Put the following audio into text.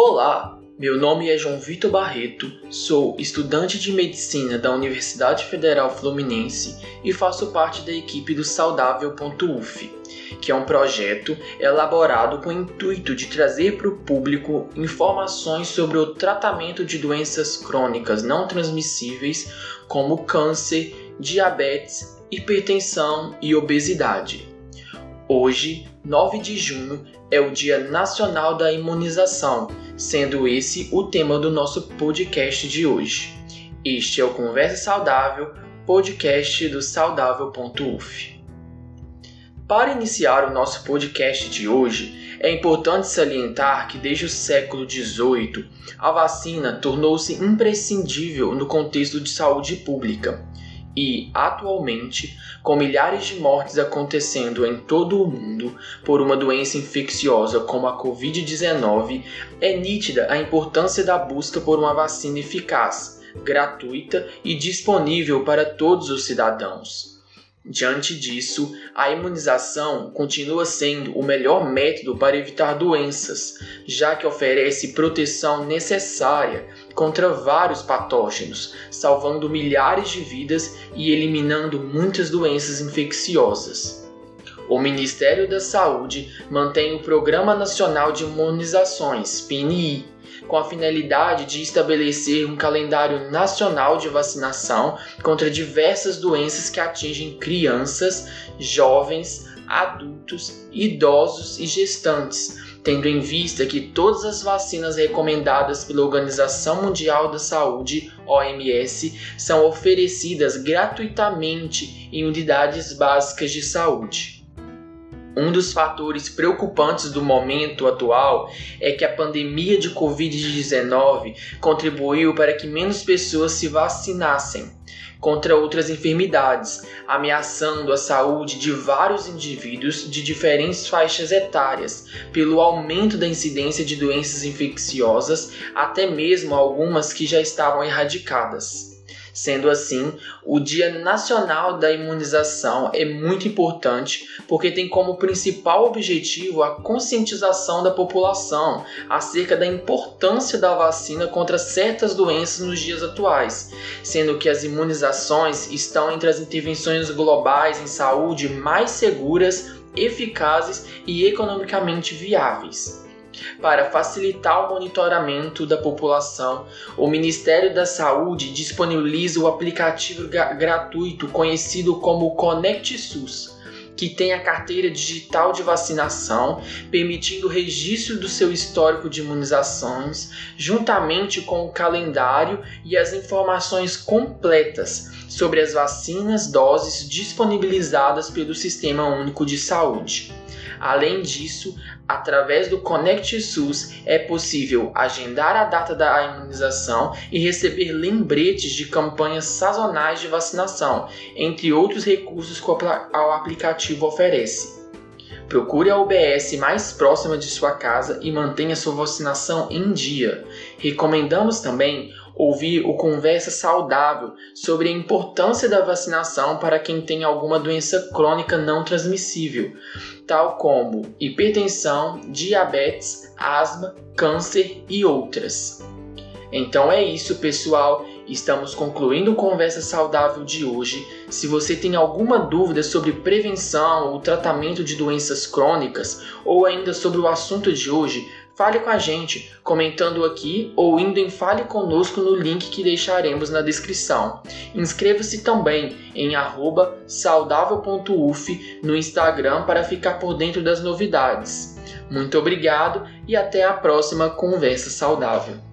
Olá, meu nome é João Vitor Barreto, sou estudante de medicina da Universidade Federal Fluminense e faço parte da equipe do Saudável.uf, que é um projeto elaborado com o intuito de trazer para o público informações sobre o tratamento de doenças crônicas não transmissíveis como câncer, diabetes, hipertensão e obesidade. Hoje, 9 de junho, é o Dia Nacional da Imunização, sendo esse o tema do nosso podcast de hoje. Este é o Conversa Saudável, podcast do saudável.uf. Para iniciar o nosso podcast de hoje, é importante salientar que desde o século XVIII, a vacina tornou-se imprescindível no contexto de saúde pública e, atualmente, com milhares de mortes acontecendo em todo o mundo por uma doença infecciosa como a Covid-19, é nítida a importância da busca por uma vacina eficaz, gratuita e disponível para todos os cidadãos. Diante disso, a imunização continua sendo o melhor método para evitar doenças, já que oferece proteção necessária contra vários patógenos, salvando milhares de vidas e eliminando muitas doenças infecciosas. O Ministério da Saúde mantém o Programa Nacional de Imunizações, PNI, com a finalidade de estabelecer um calendário nacional de vacinação contra diversas doenças que atingem crianças, jovens, adultos, idosos e gestantes, tendo em vista que todas as vacinas recomendadas pela Organização Mundial da Saúde, OMS, são oferecidas gratuitamente em unidades básicas de saúde. Um dos fatores preocupantes do momento atual é que a pandemia de Covid-19 contribuiu para que menos pessoas se vacinassem contra outras enfermidades, ameaçando a saúde de vários indivíduos de diferentes faixas etárias, pelo aumento da incidência de doenças infecciosas, até mesmo algumas que já estavam erradicadas. Sendo assim, o Dia Nacional da Imunização é muito importante porque tem como principal objetivo a conscientização da população acerca da importância da vacina contra certas doenças nos dias atuais, sendo que as imunizações estão entre as intervenções globais em saúde mais seguras, eficazes e economicamente viáveis. Para facilitar o monitoramento da população, o Ministério da Saúde disponibiliza o aplicativo gratuito conhecido como Conect SUS que tem a carteira digital de vacinação, permitindo o registro do seu histórico de imunizações, juntamente com o calendário e as informações completas sobre as vacinas, doses disponibilizadas pelo Sistema Único de Saúde. Além disso, através do Connect SUS é possível agendar a data da imunização e receber lembretes de campanhas sazonais de vacinação, entre outros recursos que o aplicativo oferece. Procure a UBS mais próxima de sua casa e mantenha sua vacinação em dia. Recomendamos também ouvir o Conversa Saudável sobre a importância da vacinação para quem tem alguma doença crônica não transmissível, tal como hipertensão, diabetes, asma, câncer e outras. Então é isso, pessoal. Estamos concluindo o Conversa Saudável de hoje. Se você tem alguma dúvida sobre prevenção ou tratamento de doenças crônicas, ou ainda sobre o assunto de hoje, Fale com a gente comentando aqui ou indo em Fale Conosco no link que deixaremos na descrição. Inscreva-se também em saudável.uf no Instagram para ficar por dentro das novidades. Muito obrigado e até a próxima Conversa Saudável.